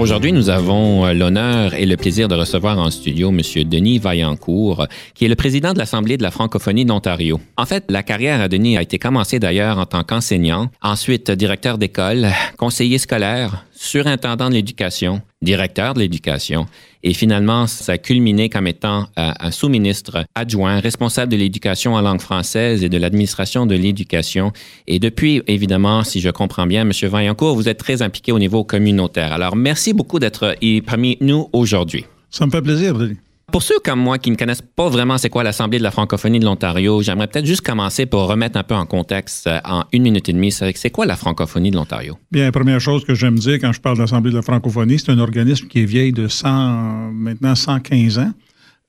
Aujourd'hui, nous avons euh, l'honneur et le plaisir de recevoir en studio M. Denis Vaillancourt, qui est le président de l'Assemblée de la francophonie d'Ontario. En fait, la carrière à Denis a été commencée d'ailleurs en tant qu'enseignant, ensuite directeur d'école, conseiller scolaire, surintendant de l'éducation, directeur de l'éducation, et finalement, ça a culminé comme étant euh, un sous-ministre adjoint responsable de l'éducation en langue française et de l'administration de l'éducation. Et depuis, évidemment, si je comprends bien, M. Vaillancourt, vous êtes très impliqué au niveau communautaire. Alors, merci beaucoup d'être parmi nous aujourd'hui. Ça me fait plaisir, Denis. Pour ceux comme moi qui ne connaissent pas vraiment c'est quoi l'Assemblée de la francophonie de l'Ontario, j'aimerais peut-être juste commencer pour remettre un peu en contexte euh, en une minute et demie. C'est quoi la francophonie de l'Ontario? Bien, première chose que j'aime dire quand je parle de l'Assemblée de la francophonie, c'est un organisme qui est vieil de 100, maintenant 115 ans.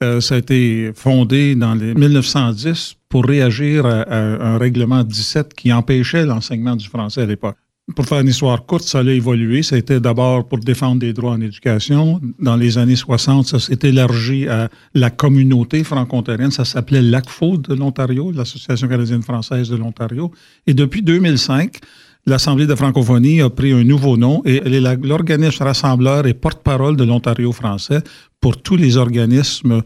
Euh, ça a été fondé dans les 1910 pour réagir à un règlement 17 qui empêchait l'enseignement du français à l'époque pour faire une histoire courte, ça a évolué. Ça a été d'abord pour défendre des droits en éducation. Dans les années 60, ça s'est élargi à la communauté franco-ontarienne. Ça s'appelait l'ACFO de l'Ontario, l'Association canadienne-française de l'Ontario. Et depuis 2005, l'Assemblée de francophonie a pris un nouveau nom et elle est l'organisme rassembleur et porte-parole de l'Ontario français pour tous les organismes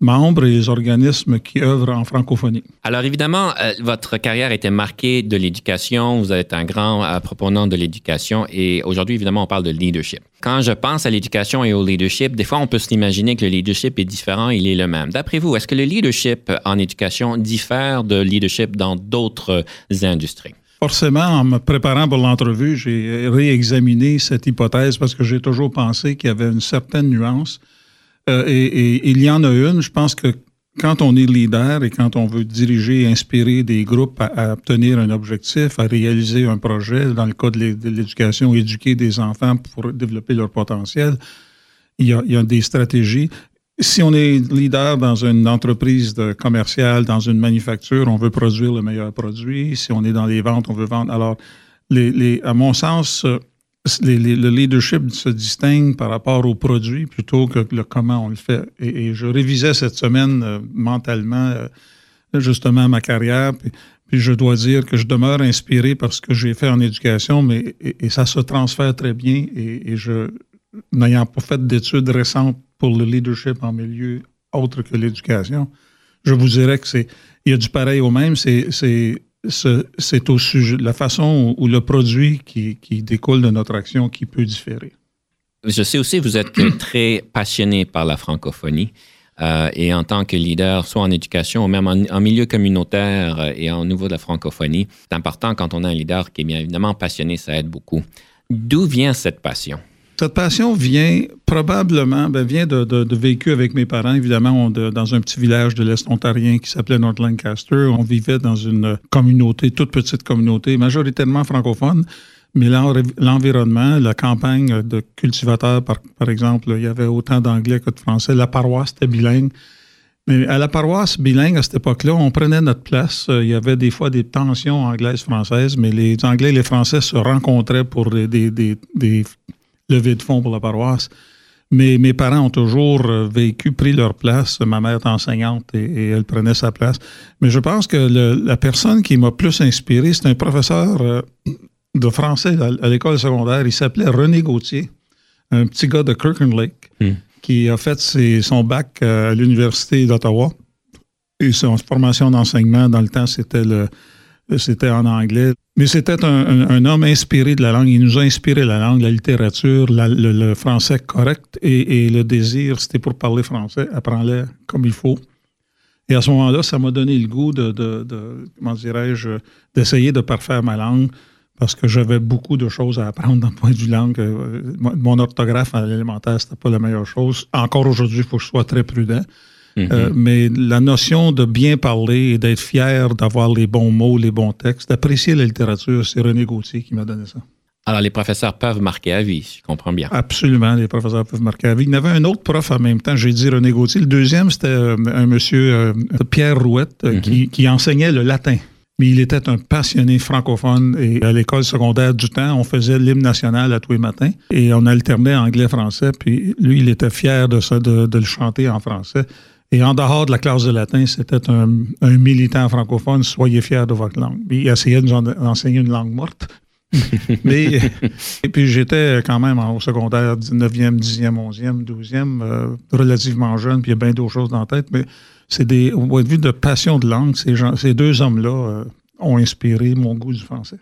membres et les organismes qui œuvrent en francophonie. Alors évidemment, euh, votre carrière était marquée de l'éducation, vous êtes un grand euh, proponent de l'éducation et aujourd'hui, évidemment, on parle de leadership. Quand je pense à l'éducation et au leadership, des fois, on peut s'imaginer que le leadership est différent, il est le même. D'après vous, est-ce que le leadership en éducation diffère de leadership dans d'autres industries? Forcément, en me préparant pour l'entrevue, j'ai réexaminé cette hypothèse parce que j'ai toujours pensé qu'il y avait une certaine nuance euh, et, il y en a une, je pense que quand on est leader et quand on veut diriger et inspirer des groupes à, obtenir un objectif, à réaliser un projet, dans le cas de l'éducation, éduquer des enfants pour développer leur potentiel, il y a, des stratégies. Si on est leader dans une entreprise commerciale, dans une manufacture, on veut produire le meilleur produit. Si on est dans les ventes, on veut vendre. Alors, à mon sens, le leadership se distingue par rapport au produit plutôt que le comment on le fait. Et, je révisais cette semaine euh, mentalement euh, justement ma carrière. Puis, je dois dire que je demeure inspiré par ce que j'ai fait en éducation, mais ça se transfère très bien. Et, je, n'ayant pas fait d'études récentes pour le leadership en milieu autre que l'éducation, je vous dirais que c'est il y a du pareil au même. C'est c'est au sujet, la façon ou le produit qui, découle de notre action qui peut différer. Je sais aussi que vous êtes très passionné par la francophonie. Euh, et en tant que leader, soit en éducation ou même en, milieu communautaire euh, et au niveau de la francophonie, c'est important quand on a un leader qui est bien évidemment passionné, ça aide beaucoup. D'où vient cette passion? Cette passion vient probablement, ben, vient de, de, vécu avec mes parents, évidemment, dans un petit village de l'Est ontarien qui s'appelait North Lancaster. On vivait dans une communauté, toute petite communauté, majoritairement francophone. Mais l'environnement, la campagne de cultivateurs, par, par exemple, il y avait autant d'anglais que de français. La paroisse était bilingue. Mais à la paroisse bilingue, à cette époque-là, on prenait notre place. Il y avait des fois des tensions anglaises-françaises, mais les Anglais et les Français se rencontraient pour des, des levée de fonds pour la paroisse. Mais mes parents ont toujours euh, vécu, pris leur place. Ma mère est enseignante et, elle prenait sa place. Mais je pense que la personne qui m'a plus inspiré, c'est un professeur euh, de français à, l'école secondaire. Il s'appelait René Gauthier, un petit gars de Kirkland Lake, hmm. qui a fait son bac euh, à l'Université d'Ottawa. Et son formation d'enseignement, dans le temps, c'était le, c'était en anglais. Mais c'était un, homme inspiré de la langue. Il nous a inspiré la langue, la littérature, le, français correct et, le désir, c'était pour parler français, apprends-le comme il faut. Et à ce moment-là, ça m'a donné le goût de, comment dirais-je, d'essayer de parfaire ma langue parce que j'avais beaucoup de choses à apprendre d'un point de vue langue. Euh, mon orthographe à l'élémentaire, c'était pas la meilleure chose. Encore aujourd'hui, il faut que je sois très prudent. Euh, mais la notion de bien parler et d'être fier d'avoir les bons mots, les bons textes, d'apprécier la littérature, c'est René Gauthier qui m'a donné ça. Alors, les professeurs peuvent marquer à vie, je comprends bien. Absolument, les professeurs peuvent marquer à vie. Il y avait un autre prof en même temps, j'ai dit René Gauthier. Le deuxième, c'était euh, un monsieur, euh, Pierre Rouette, mhm. qui, qui enseignait le latin mais il était un passionné francophone et à l'école secondaire du temps, on faisait l'hymne national à tous les matins et on alternait anglais-français. Puis lui, il était fier de ça, de, le chanter en français. Et en dehors de la classe de latin, c'était un, militant francophone. Soyez fiers de votre langue. il essayait de nous enseigner une langue morte. mais, et puis j'étais quand même au secondaire 9e, 10e, 11e, 12e, relativement jeune, puis il y a bien d'autres choses dans la tête. Mais c'est des, au point de vue de passion de langue, ces, gens, ces deux hommes-là euh, ont inspiré mon goût du français.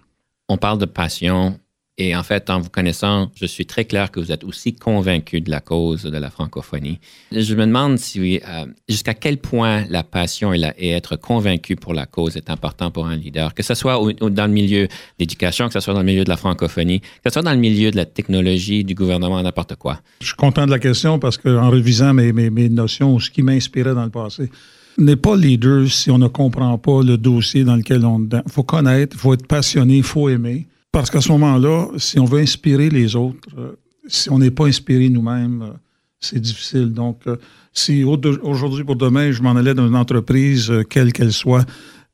On parle de passion. Et en fait, en vous connaissant, je suis très clair que vous êtes aussi convaincu de la cause de la francophonie. Je me demande si, euh, jusqu'à quel point la passion et, être convaincu pour la cause est important pour un leader, que ce soit dans le milieu d'éducation, que ce soit dans le milieu de la francophonie, que ce soit dans le milieu de la technologie, du gouvernement, n'importe quoi. Je suis content de la question parce qu'en revisant mes, mes, mes notions, ce qui m'inspirait dans le passé, n'est pas leader si on ne comprend pas le dossier dans lequel on est. Il faut connaître, il faut être passionné, il faut aimer. Parce qu'à ce moment-là, si on veut inspirer les autres, euh, si on n'est pas inspiré nous-mêmes, euh, c'est difficile. Donc, euh, si aujourd'hui pour demain, je m'en allais dans une entreprise, quelle qu'elle soit,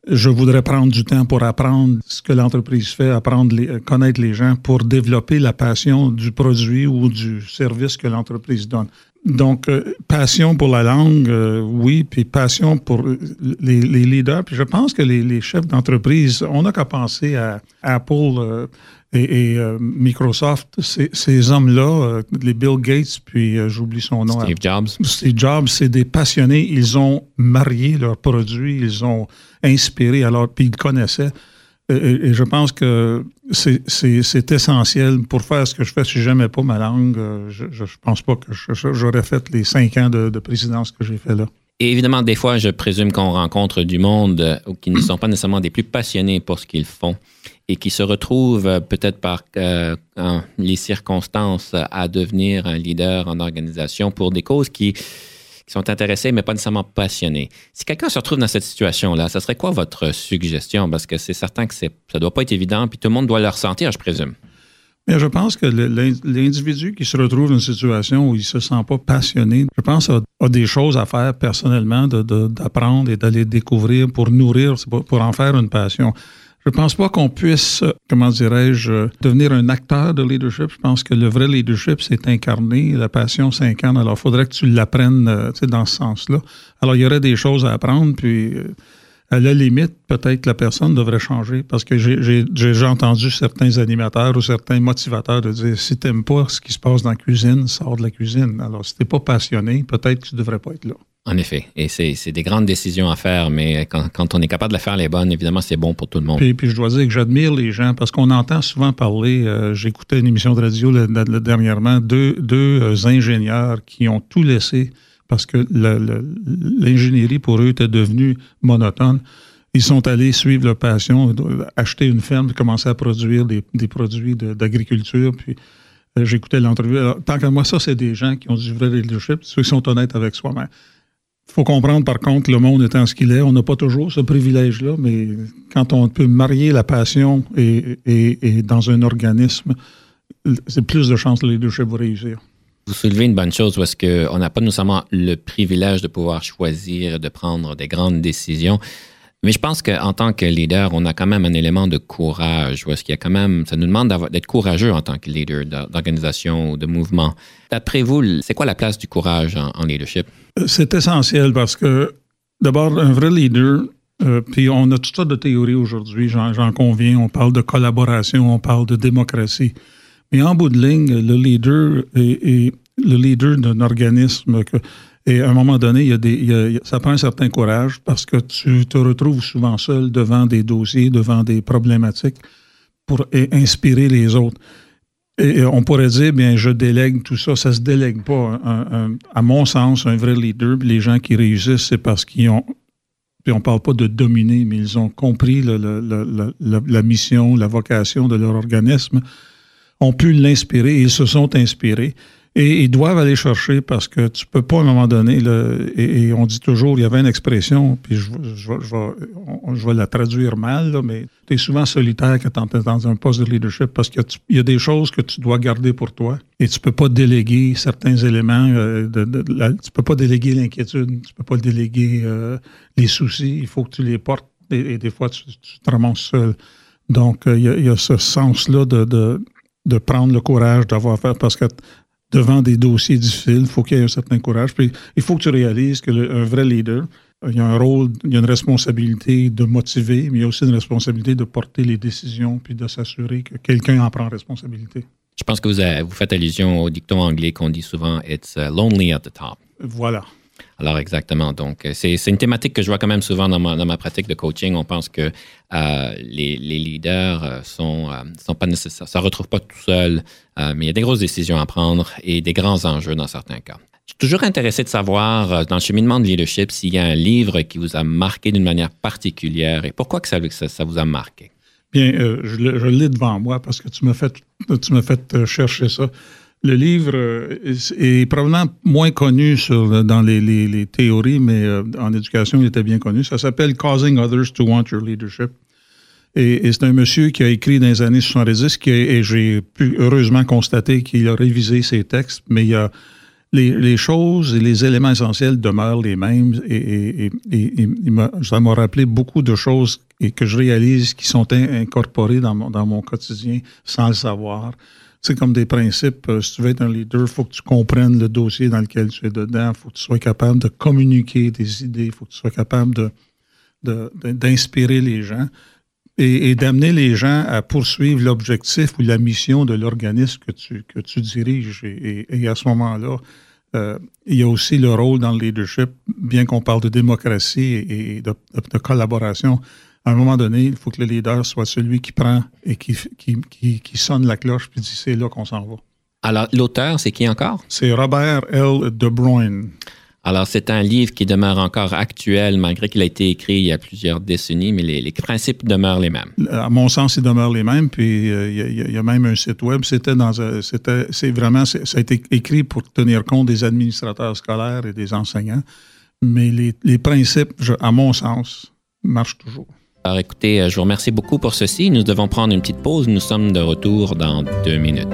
je voudrais prendre du temps pour apprendre ce que l'entreprise fait, apprendre, connaître les gens pour développer la passion du produit ou du service que l'entreprise donne. Donc, euh, passion pour la langue, euh, oui, puis passion pour les, leaders. Puis je pense que les, chefs d'entreprise, on n'a qu'à penser à Apple euh, et, Microsoft. Ces, hommes-là, les Bill Gates, puis j'oublie son nom. Steve Jobs. Steve Jobs, c'est des passionnés. Ils ont marié leurs produits, ils ont inspiré, alors, puis ils connaissaient. Et, je pense que c'est essentiel pour faire ce que je fais. Si j'aimais pas ma langue, euh, je ne pense pas que j'aurais fait les cinq ans de, présidence que j'ai fait là. Et évidemment, des fois, je présume qu'on rencontre du monde euh, qui ne sont pas nécessairement des plus passionnés pour ce qu'ils font et qui se retrouvent euh, peut-être par les circonstances à devenir un leader en organisation pour des causes qui qui sont intéressés, mais pas nécessairement passionnés. Si quelqu'un se retrouve dans cette situation-là, ce serait quoi votre suggestion? Parce que c'est certain que ça ne doit pas être évident, puis tout le monde doit le ressentir, je présume. Mais je pense que l'individu qui se retrouve dans une situation où il ne se sent pas passionné, je pense a, a des choses à faire personnellement, d'apprendre et d'aller découvrir pour nourrir, pour en faire une passion. Je ne pense pas qu'on puisse, comment dirais-je, devenir un acteur de leadership. Je pense que le vrai leadership, c'est incarné, la passion s'incarne. Alors, il faudrait que tu l'apprennes euh, dans ce sens-là. Alors, il y aurait des choses à apprendre, puis euh, à la limite, peut-être la personne devrait changer parce que j'ai déjà entendu certains animateurs ou certains motivateurs de dire si tu n'aimes pas ce qui se passe dans la cuisine, sors de la cuisine. Alors, si tu n'es pas passionné, peut-être que tu ne devrais pas être là. En effet. Et c'est des grandes décisions à faire, mais quand, on est capable de faire les bonnes, évidemment, c'est bon pour tout le monde. Puis, puis je dois dire que j'admire les gens parce qu'on entend souvent parler, euh, j'écoutais une émission de radio dernièrement, deux, deux euh, ingénieurs qui ont tout laissé parce que l'ingénierie pour eux était devenue monotone. Ils sont allés suivre leur passion, acheter une ferme, commencer à produire des, produits d'agriculture. Puis euh, j'écoutais l'entrevue. Tant qu'à moi, ça, c'est des gens qui ont du vrai leadership, ceux qui sont honnêtes avec soi-même. Faut comprendre, par contre, le monde étant ce qu'il est, on n'a pas toujours ce privilège-là, mais quand on peut marier la passion et, et dans un organisme, c'est plus de chances que le leadership va réussir. Vous soulevez une bonne chose parce qu'on n'a pas nécessairement le privilège de pouvoir choisir, de prendre des grandes décisions. Mais je pense qu'en tant que leader, on a quand même un élément de courage. Parce qu'il y a quand même, ça nous demande d'être courageux en tant que leader d'organisation ou de mouvement. D'après vous, c'est quoi la place du courage en, leadership? Euh, c'est essentiel parce que, d'abord, un vrai leader, euh, puis on a toutes sortes de théories aujourd'hui, j'en conviens. On parle de collaboration, on parle de démocratie. Mais en bout de ligne, le leader est, le leader d'un organisme. et à un moment donné, il y a des, ça prend un certain courage parce que tu te retrouves souvent seul devant des dossiers, devant des problématiques pour inspirer les autres. Et on pourrait dire, bien, je délègue tout ça. Ça se délègue pas. à mon sens, un vrai leader, les gens qui réussissent, c'est parce qu'ils ont puis on ne parle pas de dominer, mais ils ont compris la mission, la vocation de leur organisme ont pu l'inspirer ils se sont inspirés. Et ils doivent aller chercher parce que tu peux pas à un moment donné, le, et, on dit toujours, il y avait une expression, puis je, je, je, je vais la traduire mal, mais tu es souvent solitaire quand tu es dans un poste de leadership parce qu'il y a des choses que tu dois garder pour toi et tu peux pas déléguer certains éléments. Euh, tu peux pas déléguer l'inquiétude, tu peux pas déléguer euh, les soucis, il faut que tu les portes et, des fois tu, te ramasses seul. Donc, euh, il y, y, a ce sens-là de, de, de, prendre le courage d'avoir fait, parce que devant des dossiers difficiles, il faut qu'il y ait un certain courage. Puis il faut que tu réalises qu'un vrai leader, il y a un rôle, il y a une responsabilité de motiver, mais il y a aussi une responsabilité de porter les décisions puis de s'assurer que quelqu'un en prend responsabilité. Je pense que vous, vous faites allusion au dicton anglais qu'on dit souvent It's uh, lonely at the top. Voilà. Alors, exactement. Donc, euh, c'est une thématique que je vois quand même souvent dans ma, dans ma pratique de coaching. On pense que euh, les, les, leaders euh, sont, sont pas nécessaires, ça ne retrouve pas tout seul, mais il y a des grosses décisions à prendre et des grands enjeux dans certains cas. Je suis toujours intéressé de savoir, dans le cheminement de leadership, s'il y a un livre qui vous a marqué d'une manière particulière et pourquoi que ça, ça, vous a marqué? Bien, je, l'ai devant moi parce que tu m'as fait, tu m'as fait chercher ça. Le livre euh, est probablement moins connu dans les, théories, mais euh, en éducation, il était bien connu. Ça s'appelle Causing Others to Want Your Leadership. Et, c'est un monsieur qui a écrit dans les années 70, qui a, et j'ai pu heureusement constater qu'il a révisé ses textes, mais les, choses et les éléments essentiels demeurent les mêmes. Et, ça m'a rappelé beaucoup de choses et que je réalise qui sont incorporées dans mon quotidien sans le savoir c'est comme des principes. Euh, si tu veux être un leader, il faut que tu comprennes le dossier dans lequel tu es dedans. Il faut que tu sois capable de communiquer des idées. Il faut que tu sois capable d'inspirer les gens et, d'amener les gens à poursuivre l'objectif ou la mission de l'organisme que tu, diriges. Et, à ce moment-là, euh, il y a aussi le rôle dans le leadership, bien qu'on parle de démocratie et de collaboration à un moment donné, il faut que le leader soit celui qui prend et qui, qui, qui, qui sonne la cloche puis dit c'est là qu'on s'en va. Alors, l'auteur, c'est qui encore? C'est Robert L. De Bruyne. Alors, c'est un livre qui demeure encore actuel, malgré qu'il a été écrit il y a plusieurs décennies, mais les, les principes demeurent les mêmes. À mon sens, ils demeurent les mêmes. Puis, euh, il, y a, même un site web. C'était dans, c'était, c'est vraiment, ça a été écrit pour tenir compte des administrateurs scolaires et des enseignants. Mais les, les principes, à mon sens, marchent toujours. Alors écoutez, euh, je vous remercie beaucoup pour ceci. Nous devons prendre une petite pause. Nous sommes de retour dans deux minutes.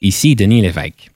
Ici Denis Lévesque.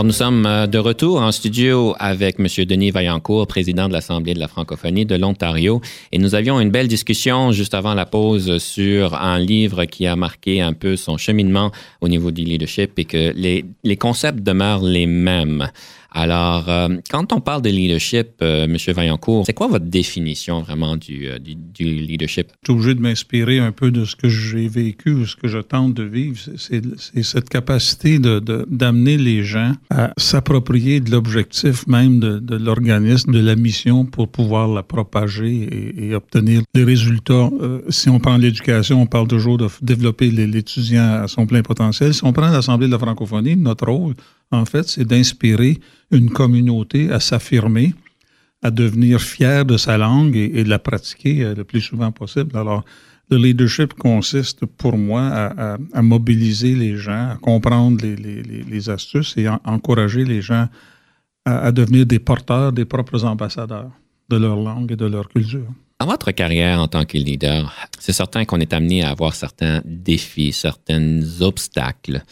Alors, nous sommes euh, de retour en studio avec M. Denis Vaillancourt, président de l'Assemblée de la francophonie de l'Ontario. Et nous avions une belle discussion juste avant la pause sur un livre qui a marqué un peu son cheminement au niveau du leadership et que les, les concepts demeurent les mêmes. Alors, euh, quand on parle de leadership, euh, M. Vaillancourt, c'est quoi votre définition vraiment du, euh, du, leadership? Je suis obligé de m'inspirer un peu de ce que j'ai vécu ou ce que je tente de vivre. C'est cette capacité d'amener les gens à s'approprier de l'objectif même de, l'organisme, de la mission pour pouvoir la propager et, et obtenir les résultats. Euh, si on prend l'éducation, on parle toujours de développer l'étudiant à son plein potentiel. Si on prend l'Assemblée de la francophonie, notre rôle, en fait, c'est d'inspirer une communauté à s'affirmer, à devenir fier de sa langue et, de la pratiquer euh, le plus souvent possible. Alors, le leadership consiste pour moi à, mobiliser les gens, à comprendre les astuces et à encourager les gens à, à, devenir des porteurs, des propres ambassadeurs de leur langue et de leur culture. Dans votre carrière en tant que leader, c'est certain qu'on est amené à avoir certains défis, certains obstacles.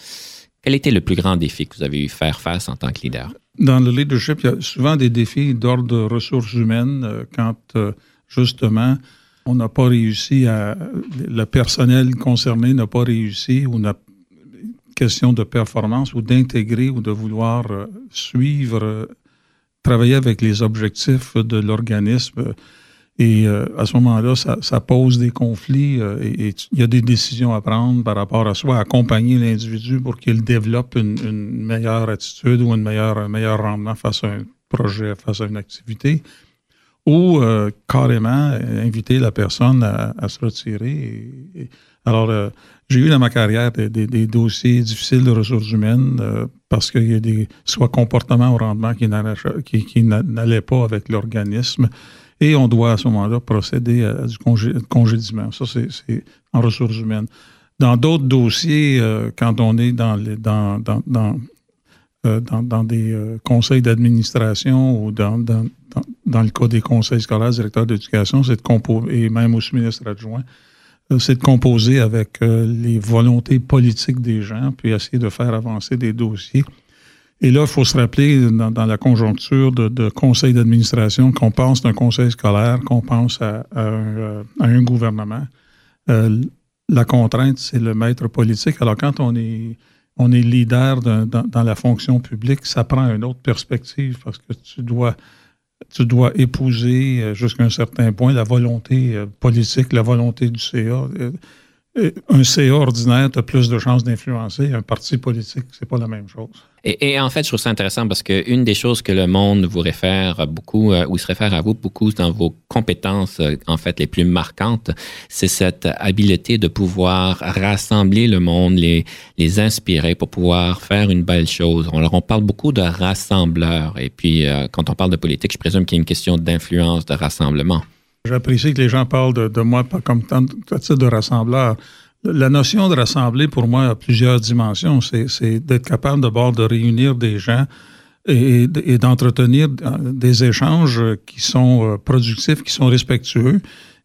Quel était le plus grand défi que vous avez eu faire face en tant que leader? Dans le leadership, il y a souvent des défis d'ordre de ressources humaines euh, quand, euh, justement, on n'a pas réussi à. Le personnel concerné n'a pas réussi ou n'a question de performance ou d'intégrer ou de vouloir euh, suivre, travailler avec les objectifs de l'organisme. Et à ce moment-là, ça, pose des conflits et, il y a des décisions à prendre par rapport à soi, accompagner l'individu pour qu'il développe une, meilleure attitude ou une meilleure, un meilleur rendement face à un projet, face à une activité ou euh, carrément euh, inviter la personne à, se retirer. alors, euh, j'ai eu dans ma carrière des, dossiers difficiles de ressources humaines parce qu'il y a des soit comportements au rendement qui n'allaient pas avec l'organisme et on doit à ce moment-là procéder à, du congédiement. Ça, c'est en ressources humaines. Dans d'autres dossiers, quand on est dans, les, dans, dans, dans euh, dans, des euh, conseils d'administration ou dans, dans, le cas des conseils scolaires, directeurs d'éducation, c'est et même au sous-ministre adjoint, euh, c'est de composer avec les volontés politiques des gens, puis essayer de faire avancer des dossiers. Et là, il faut se rappeler, dans, la conjoncture de, conseil d'administration, qu'on pense d'un conseil scolaire, qu'on pense à, un, à, un, gouvernement. la contrainte, c'est le maître politique. Alors, quand on est on est leader dans, la fonction publique, ça prend une autre perspective parce que tu dois, tu dois épouser euh, jusqu'à un certain point la volonté euh, politique, la volonté du CA. Un CA ordinaire, tu as plus de chances d'influencer. Un parti politique, c'est pas la même chose. Et, en fait, je trouve ça intéressant parce qu'une des choses que le monde vous réfère beaucoup, euh, ou se réfère à vous beaucoup dans vos compétences, euh, en fait, les plus marquantes, c'est cette habileté de pouvoir rassembler le monde, les, les inspirer pour pouvoir faire une belle chose. Alors, on parle beaucoup de rassembleurs. Et puis, euh, quand on parle de politique, je présume qu'il y a une question d'influence, de rassemblement. J'apprécie que les gens parlent de, moi comme tant de rassembleur. La notion de rassembler, pour moi, a plusieurs dimensions. C'est d'être capable d'abord de réunir des gens et, d'entretenir des échanges qui sont euh, productifs, qui sont respectueux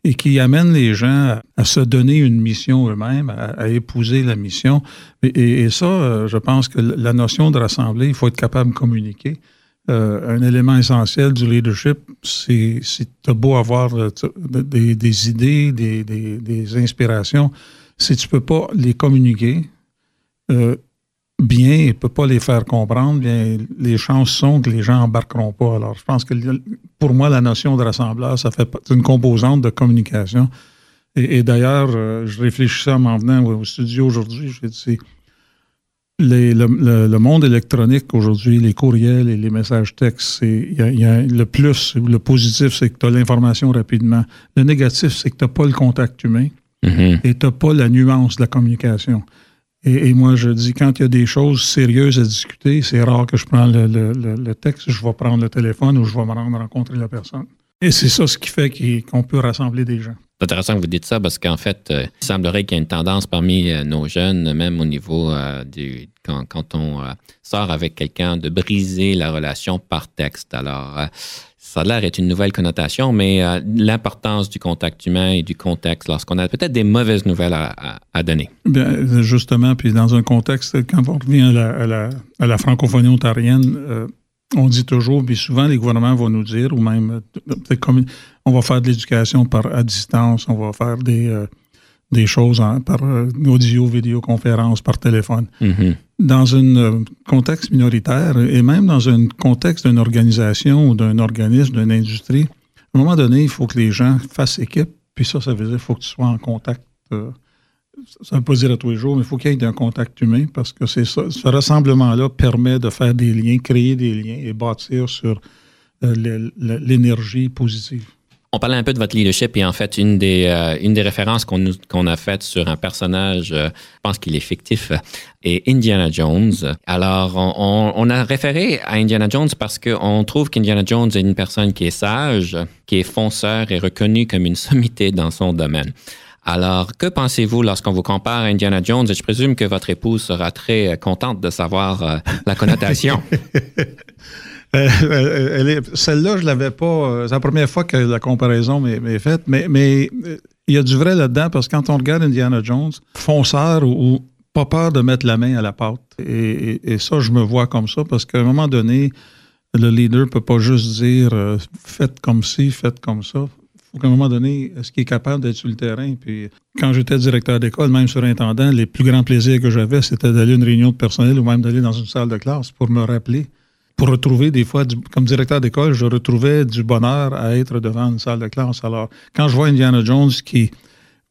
et qui amènent les gens à, se donner une mission eux-mêmes, à, épouser la mission. Et, ça, euh, je pense que la notion de rassembler, il faut être capable de communiquer. Euh, un élément essentiel du leadership, c'est de beau avoir euh, des, idées, des, des, inspirations. Si tu peux pas les communiquer euh, bien et peux pas les faire comprendre, bien, les chances sont que les gens n'embarqueront pas. Alors, je pense que pour moi, la notion de rassembleur, ça fait une composante de communication. Et, d'ailleurs, je réfléchissais en m'en venant au studio aujourd'hui, je dit, le, monde électronique aujourd'hui, les courriels et les messages textes, y a, le plus, le positif, c'est que tu as l'information rapidement. Le négatif, c'est que tu n'as pas le contact humain mm-hmm. et tu n'as pas la nuance de la communication. Et, moi, je dis, quand il y a des choses sérieuses à discuter, c'est rare que je prends le, texte, je vais prendre le téléphone ou je vais me rendre rencontrer la personne. Et c'est ça ce qui fait qu'on peut rassembler des gens. C'est intéressant que vous dites ça parce qu'en fait, euh, il semblerait qu'il y ait une tendance parmi euh, nos jeunes, même au niveau euh, du quand, on sort avec quelqu'un, de briser la relation par texte. Alors, ça a l'air être une nouvelle connotation, mais l'importance du contact humain et du contexte lorsqu'on a peut-être des mauvaises nouvelles à, donner. Bien, justement, puis dans un contexte, quand on revient à la, à la francophonie ontarienne, on dit toujours, puis souvent les gouvernements vont nous dire, ou même, comme on va faire de l'éducation par à distance, on va faire des, euh, des choses par euh, audio, vidéoconférence, par téléphone. Mm-hmm. Dans un euh, contexte minoritaire et même dans un contexte d'une organisation ou d'un organisme, d'une industrie, à un moment donné, il faut que les gens fassent équipe, puis ça, ça veut dire qu'il faut que tu sois en contact ça ne veut pas dire à tous les jours, mais il faut qu'il y ait un contact humain parce que c'est. Ce rassemblement-là permet de faire des liens, créer des liens et bâtir sur euh, l'énergie positive. On parlait un peu de votre leadership et en fait, une des, euh, une des références qu'on qu'on a faites sur un personnage, euh, je pense qu'il est fictif, est Indiana Jones. Alors, on, on a référé à Indiana Jones parce qu'on trouve qu'Indiana Jones est une personne qui est sage, qui est fonceur et reconnue comme une sommité dans son domaine. Alors, que pensez-vous lorsqu'on vous compare à Indiana Jones? Et je présume que votre épouse sera très euh, contente de savoir euh, la connotation. Euh, celle-là, je l'avais pas. c'est la première fois que la comparaison m'est faite, mais, il y a du vrai là-dedans parce que quand on regarde Indiana Jones, fonceur ou, pas peur de mettre la main à la pâte. Et, ça, je me vois comme ça parce qu'à un moment donné, le leader ne peut pas juste dire faites comme ci, faites comme ça faut qu'à un moment donné, est-ce qu'il est capable d'être sur le terrain? Puis quand j'étais directeur d'école, même surintendant, les plus grands plaisirs que j'avais, c'était d'aller à une réunion de personnel ou même d'aller dans une salle de classe pour me rappeler pour retrouver des fois, comme directeur d'école, je retrouvais du bonheur à être devant une salle de classe. Alors, quand je vois Indiana Jones qui,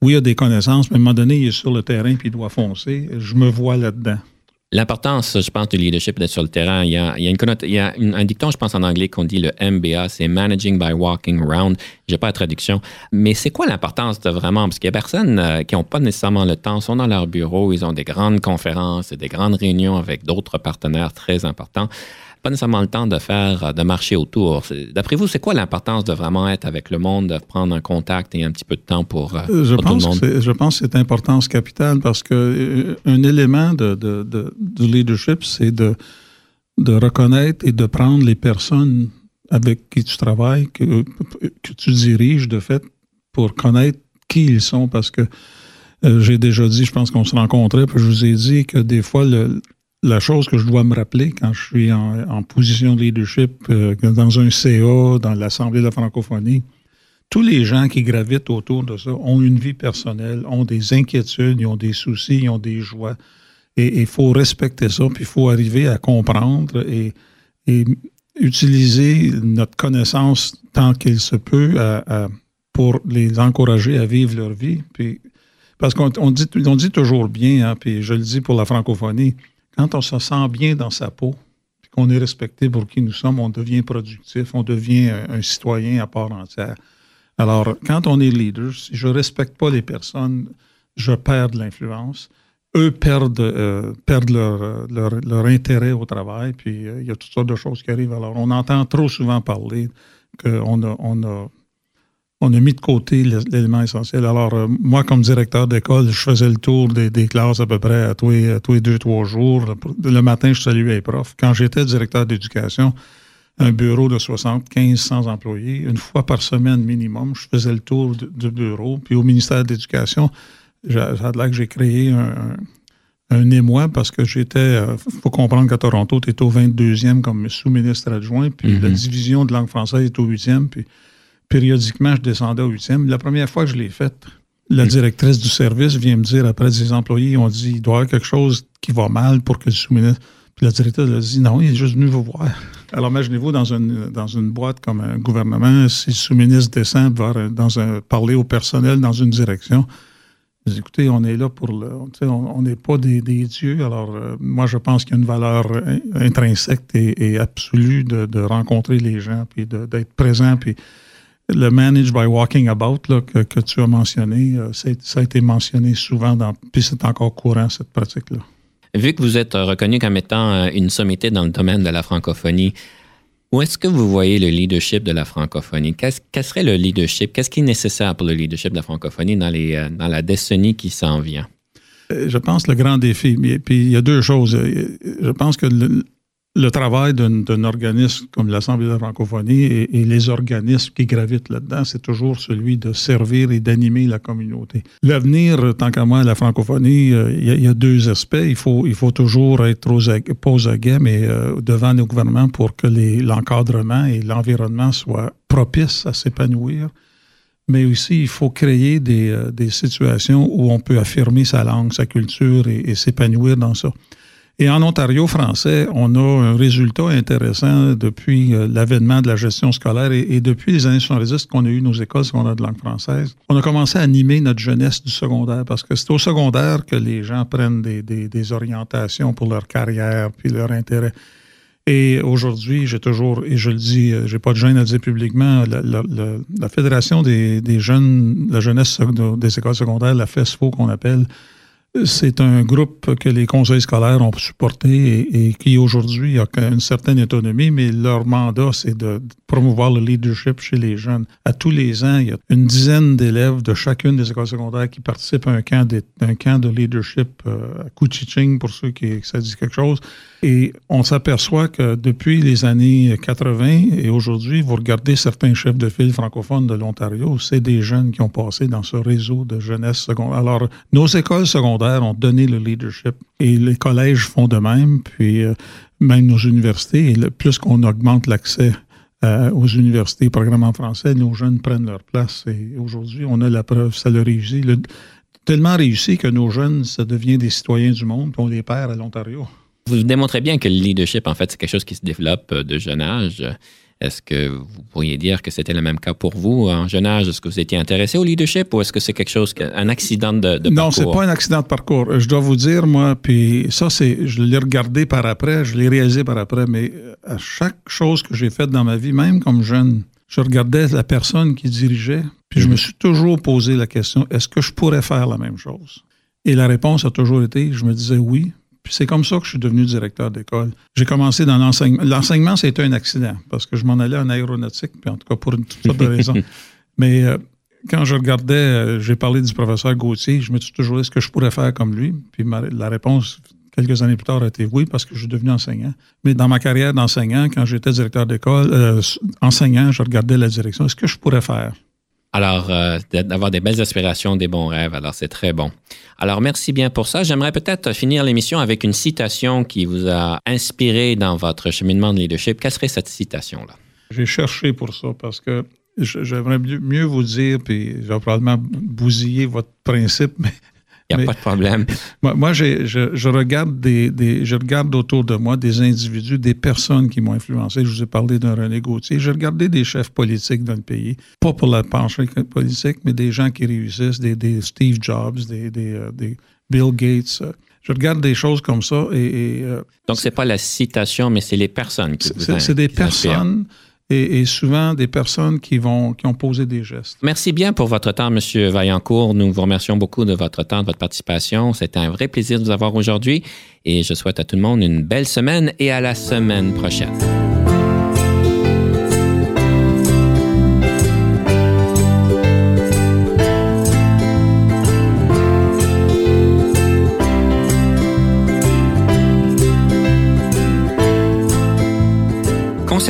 oui, a des connaissances, mais à un moment donné, il est sur le terrain puis il doit foncer, je me vois là-dedans. L'importance, je pense, du leadership d'être sur le terrain. Il y a, il y a, une, il y a un dicton, je pense, en anglais qu'on dit le MBA, c'est Managing by Walking Around. J'ai pas la traduction. Mais c'est quoi l'importance de vraiment, parce qu'il y a personnes euh, qui n'ont pas nécessairement le temps, sont dans leur bureau, ils ont des grandes conférences, des grandes réunions avec d'autres partenaires très importants pas nécessairement le temps de faire, euh, de marcher autour. D'après vous, c'est quoi l'importance de vraiment être avec le monde, de prendre un contact et un petit peu de temps pour, euh, je pense tout le monde? Je pense que c'est importance capitale parce que euh, un élément de, de, de du leadership, c'est de, de reconnaître et de prendre les personnes avec qui tu travailles, que, que tu diriges, de fait, pour connaître qui ils sont parce que j'ai déjà dit, je pense qu'on se rencontrait, puis je vous ai dit que des fois, le, la chose que je dois me rappeler quand je suis en, position de leadership euh, dans un CA, dans l'Assemblée de la francophonie, tous les gens qui gravitent autour de ça ont une vie personnelle, ont des inquiétudes, ont des soucis, ont des joies. Et il faut respecter ça, puis il faut arriver à comprendre et, utiliser notre connaissance tant qu'il se peut pour les encourager à vivre leur vie. Parce qu'on dit, on dit toujours bien, hein, puis je le dis pour la francophonie, quand on se sent bien dans sa peau, qu'on est respecté pour qui nous sommes, on devient productif, on devient un, citoyen à part entière. Alors, quand on est leader, si je ne respecte pas les personnes, je perds de l'influence. Eux perdent, euh, perdent leur, leur, intérêt au travail, puis euh, il y a toutes sortes de choses qui arrivent. Alors, on entend trop souvent parler qu'on a, on a on a mis de côté l'élément essentiel. Alors, euh, moi, comme directeur d'école, je faisais le tour des, classes à peu près à tous les, deux, trois jours. Le matin, je saluais les profs. Quand j'étais directeur d'éducation, un bureau de 75, 100 employés, une fois par semaine minimum, je faisais le tour du bureau. Puis au ministère de l'Éducation, j'ai là que j'ai créé un, un, émoi parce que j'étais, il euh, faut comprendre qu'à Toronto, tu es au 22e comme sous-ministre adjoint, puis la mm-hmm. division de langue française est au 8e, puis périodiquement, je descendais au huitième. La première fois que je l'ai faite, la directrice du service vient me dire, après des employés ont dit, il doit y avoir quelque chose qui va mal pour que le sous-ministre... Puis la directrice a dit, non, il est juste venu vous voir. Alors imaginez-vous dans une, dans une boîte comme un gouvernement, si le sous-ministre descend dans un, parler au personnel dans une direction, écoutez, on est là pour le. On n'est pas des, dieux. Alors, euh, moi, je pense qu'il y a une valeur intrinsèque et, absolue de, de, rencontrer les gens, puis d'être présent, puis le manage by walking about que, tu as mentionné, euh, ça a été mentionné souvent, dans, puis c'est encore courant cette pratique-là. Vu que vous êtes reconnu comme étant euh, une sommité dans le domaine de la francophonie, où est-ce que vous voyez le leadership de la francophonie? Qu'est-ce, quel serait le leadership? Qu'est-ce qui est nécessaire pour le leadership de la francophonie dans, les, euh, dans la décennie qui s'en vient? Je pense le grand défi. Puis il y a deux choses. Je pense que le, le travail d'un organisme comme l'Assemblée de la francophonie et, les organismes qui gravitent là-dedans, c'est toujours celui de servir et d'animer la communauté. L'avenir, tant qu'à moi, la francophonie, euh, il y, a deux aspects. Il faut, il faut toujours être aux, pas aux aguets, mais euh, devant nos gouvernements pour que l'encadrement et l'environnement soient propices à s'épanouir. Mais aussi, il faut créer des, euh, des, situations où on peut affirmer sa langue, sa culture et s'épanouir dans ça. Et en Ontario français, on a un résultat intéressant depuis euh, l'avènement de la gestion scolaire et, depuis les années 70 qu'on a eu nos écoles secondaires de langue française. On a commencé à animer notre jeunesse du secondaire parce que c'est au secondaire que les gens prennent des, orientations pour leur carrière puis leur intérêt. Et aujourd'hui, j'ai toujours, et je le dis, euh, j'ai pas de gêne à le dire publiquement, la, la Fédération des, des, jeunes, la jeunesse des écoles secondaires, la FESFO qu'on appelle, c'est un groupe que les conseils scolaires ont supporté et, qui aujourd'hui a une certaine autonomie, mais leur mandat, c'est de promouvoir le leadership chez les jeunes. À tous les ans, il y a une dizaine d'élèves de chacune des écoles secondaires qui participent à un camp de, camp de leadership euh, à Kuchiching, pour ceux qui ça dit quelque chose. Et on s'aperçoit que depuis les années 80 et aujourd'hui, vous regardez certains chefs de file francophones de l'Ontario, c'est des jeunes qui ont passé dans ce réseau de jeunesse secondaire. Alors, nos écoles secondaires ont donné le leadership et les collèges font de même, puis euh, même nos universités. Et plus qu'on augmente l'accès euh, aux universités, programmes en français, nos jeunes prennent leur place. Et aujourd'hui, on a la preuve, ça le réussit. Le, tellement réussi que nos jeunes, ça devient des citoyens du monde, puis on les perd à l'Ontario. Vous démontrez bien que le leadership, en fait, c'est quelque chose qui se développe de jeune âge. Est-ce que vous pourriez dire que c'était le même cas pour vous en jeune âge? Est-ce que vous étiez intéressé au leadership ou est-ce que c'est quelque chose, un accident de, de non, parcours? c'est pas un accident de parcours. Je dois vous dire, moi, puis ça, c'est, je l'ai regardé par après, je l'ai réalisé par après, mais à chaque chose que j'ai faite dans ma vie, même comme jeune, je regardais la personne qui dirigeait, puis je me suis toujours posé la question, est-ce que je pourrais faire la même chose? Et la réponse a toujours été, je me disais oui, puis c'est comme ça que je suis devenu directeur d'école. J'ai commencé dans l'enseignement. L'enseignement, c'était un accident parce que je m'en allais en aéronautique, puis en tout cas pour une toute sorte de raisons. Mais euh, quand je regardais, euh, j'ai parlé du professeur Gauthier, je me suis toujours dit ce que je pourrais faire comme lui? Puis ma, la réponse, quelques années plus tard, a été oui parce que je suis devenu enseignant. Mais dans ma carrière d'enseignant, quand j'étais directeur d'école, euh, enseignant, je regardais la direction. Est-ce que je pourrais faire? Alors, euh, d'avoir des belles aspirations, des bons rêves, alors c'est très bon. Alors, merci bien pour ça. J'aimerais peut-être finir l'émission avec une citation qui vous a inspiré dans votre cheminement de leadership. Quelle serait cette citation-là? J'ai cherché pour ça parce que j'aimerais mieux vous dire, puis je vais probablement bousiller votre principe, mais il n'y a pas de problème. Moi, moi je, je, regarde des, des, je regarde autour de moi des individus, des personnes qui m'ont influencé. Je vous ai parlé d'un René Gauthier. J'ai regardé des chefs politiques dans le pays, pas pour la penchée politique, mais des gens qui réussissent, des, des Steve Jobs, des, des, euh, des Bill Gates. Je regarde des choses comme ça et... et euh, Donc, c'est pas la citation, mais c'est les personnes qui vous C'est des personnes et, souvent des personnes qui, vont, qui ont posé des gestes. Merci bien pour votre temps, M. Vaillancourt. Nous vous remercions beaucoup de votre temps, de votre participation. C'était un vrai plaisir de vous avoir aujourd'hui et je souhaite à tout le monde une belle semaine et à la semaine prochaine.